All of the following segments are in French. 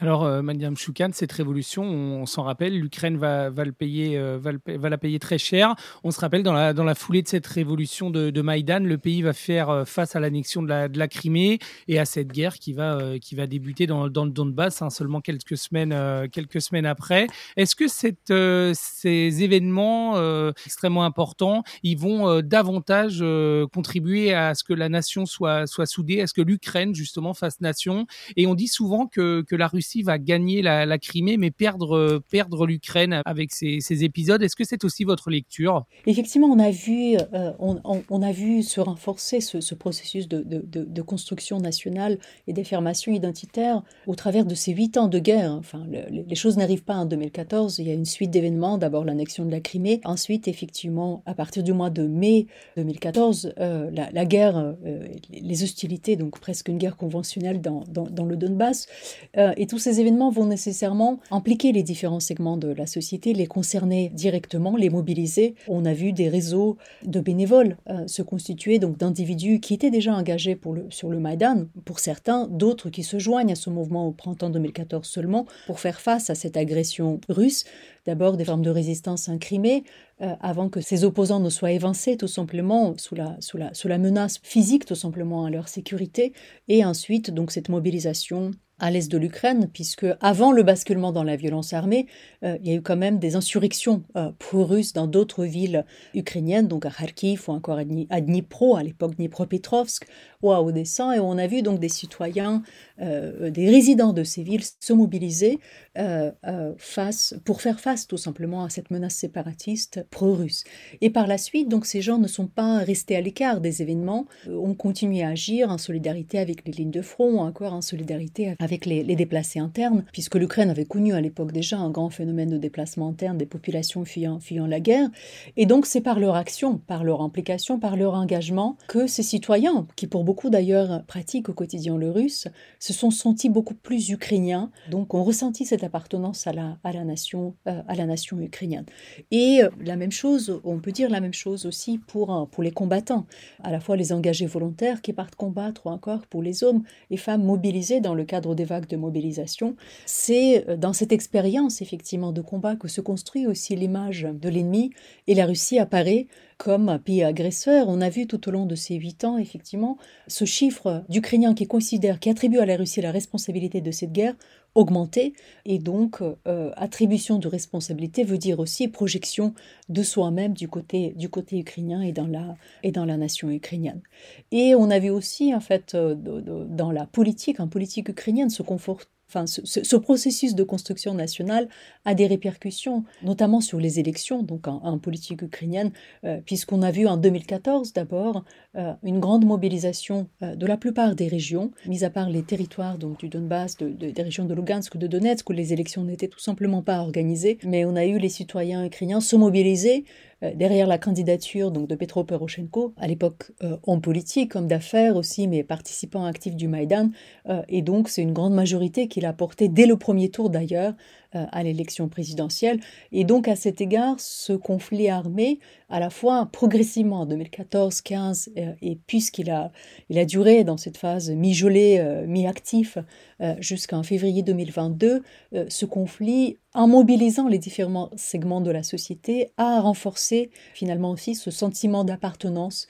Alors, euh, Madame Choukan, cette révolution, on, s'en rappelle, l'Ukraine va, va, euh, va, va, la payer très cher. On se rappelle, dans la, dans la foulée de cette révolution de, de Maïdan, le pays va faire euh, face à l'annexion de la, de la, Crimée et à cette guerre qui va, qui va débuter dans, dans le Donbass hein, seulement quelques semaines, quelques semaines après. Est-ce que cette, ces événements extrêmement importants, ils vont davantage contribuer à ce que la nation soit, soit soudée, à ce que l'Ukraine, justement, fasse nation? Et on dit souvent que, que la Russie va gagner la, Crimée, mais perdre, euh, perdre l'Ukraine avec ces, épisodes. Est-ce que c'est aussi votre lecture? Effectivement, on a vu, euh, on, a vu se renforcer ce, processus de, construction nationale et d'affirmation identitaire au travers de ces huit ans de guerre. Enfin, les choses n'arrivent pas en 2014. Il y a une suite d'événements. D'abord l'annexion de la Crimée. Ensuite, effectivement, à partir du mois de mai 2014, euh, la, guerre, les hostilités, donc presque une guerre conventionnelle dans, dans, le Donbass, et tous ces événements vont nécessairement impliquer les différents segments de la société, les concerner directement, les mobiliser. On a vu des réseaux de bénévoles euh, se constituer, donc d'individus qui étaient déjà engagés sur le Maïdan, pour certains, d'autres qui se joignent à ce mouvement au printemps 2014 seulement pour faire face à cette agression russe. D'abord des formes de résistance incrimées, euh, avant que ces opposants ne soient évincés tout simplement sous, la, sous la menace physique tout simplement à leur sécurité, et ensuite donc cette mobilisation à l'est de l'Ukraine, puisque avant le basculement dans la violence armée, euh, il y a eu quand même des insurrections euh, pro-russes dans d'autres villes ukrainiennes, donc à Kharkiv ou encore à, Dnipro, à l'époque Dnipropetrovsk, ou à Odessa, et on a vu donc des citoyens, euh, des résidents de ces villes se mobiliser face, pour faire face tout simplement à cette menace séparatiste pro-russe. Et par la suite, donc ces gens ne sont pas restés à l'écart des événements, ont continué à agir en solidarité avec les lignes de front, encore en solidarité avec les, déplacés internes, puisque l'Ukraine avait connu à l'époque déjà un grand phénomène de déplacement interne des populations fuyant la guerre. Et donc c'est par leur action, par leur implication, par leur engagement que ces citoyens, qui pour beaucoup d'ailleurs pratiquent au quotidien le russe, se sont sentis beaucoup plus ukrainiens, donc ont ressenti cette appartenance à la, nation, euh, à la nation ukrainienne. Et euh, la même chose, on peut dire la même chose aussi pour, pour les combattants, à la fois les engagés volontaires qui partent combattre ou encore pour les hommes et femmes mobilisés dans le cadre des vagues de mobilisation. C'est euh, dans cette expérience effectivement de combat que se construit aussi l'image de l'ennemi et la Russie apparaît comme un pays agresseur. On a vu tout au long de ces huit ans effectivement ce chiffre d'Ukrainiens qui considèrent, qui attribuent à la Russie la responsabilité de cette guerre augmenter et donc euh, attribution de responsabilité veut dire aussi projection de soi-même du côté du côté ukrainien et dans la et dans la nation ukrainienne. Et on a vu aussi en fait euh, dans la politique en politique ukrainienne se conforter Ce, processus de construction nationale a des répercussions, notamment sur les élections, donc en, politique ukrainienne, euh, puisqu'on a vu en 2014 d'abord euh, une grande mobilisation euh, de la plupart des régions, mis à part les territoires donc du Donbass, des régions de Lugansk, de Donetsk, où les élections n'étaient tout simplement pas organisées, mais on a eu les citoyens ukrainiens se mobiliser derrière la candidature donc de Petro Poroshenko, à l'époque en politique, homme d'affaires aussi, mais participant actif du Maïdan, et donc c'est une grande majorité a porté dès le premier tour d'ailleurs euh, à l'élection présidentielle. Et donc à cet égard, ce conflit armé, à la fois progressivement en 2014-15, euh, et puisqu'il a, duré dans cette phase mi-gelé, euh, mi-actif, jusqu'en février 2022, ce conflit, en mobilisant les différents segments de la société, a renforcé finalement aussi ce sentiment d'appartenance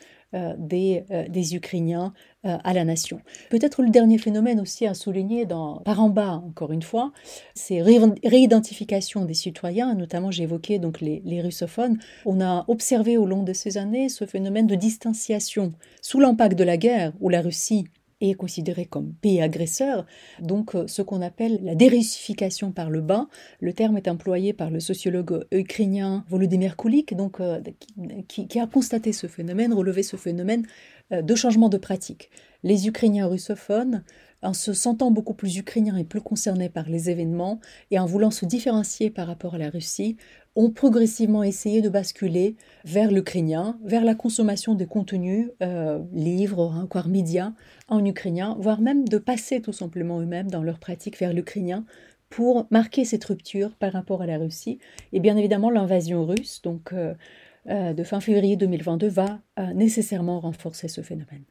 des, euh, des, Ukrainiens euh, à la nation. Peut-être le dernier phénomène aussi à souligner dans, par en bas, encore une fois, c'est réidentification des citoyens, notamment j'évoquais donc les, les, russophones. On a observé au long de ces années ce phénomène de distanciation sous l'impact de la guerre où la Russie est considéré comme pays agresseur, donc euh, ce qu'on appelle la dérussification par le bas. Le terme est employé par le sociologue ukrainien Volodymyr Kulik, donc, euh, qui, a constaté ce phénomène, relevé ce phénomène euh, de changement de pratique. Les Ukrainiens russophones, en se sentant beaucoup plus ukrainiens et plus concernés par les événements, et en voulant se différencier par rapport à la Russie, ont progressivement essayé de basculer vers l'ukrainien, vers la consommation des contenus, euh, livres, encore médias, en ukrainien, voire même de passer tout simplement eux-mêmes dans leur pratique vers l'ukrainien pour marquer cette rupture par rapport à la Russie. Et bien évidemment, l'invasion russe, donc euh, euh, de fin février 2022, va nécessairement renforcer ce phénomène.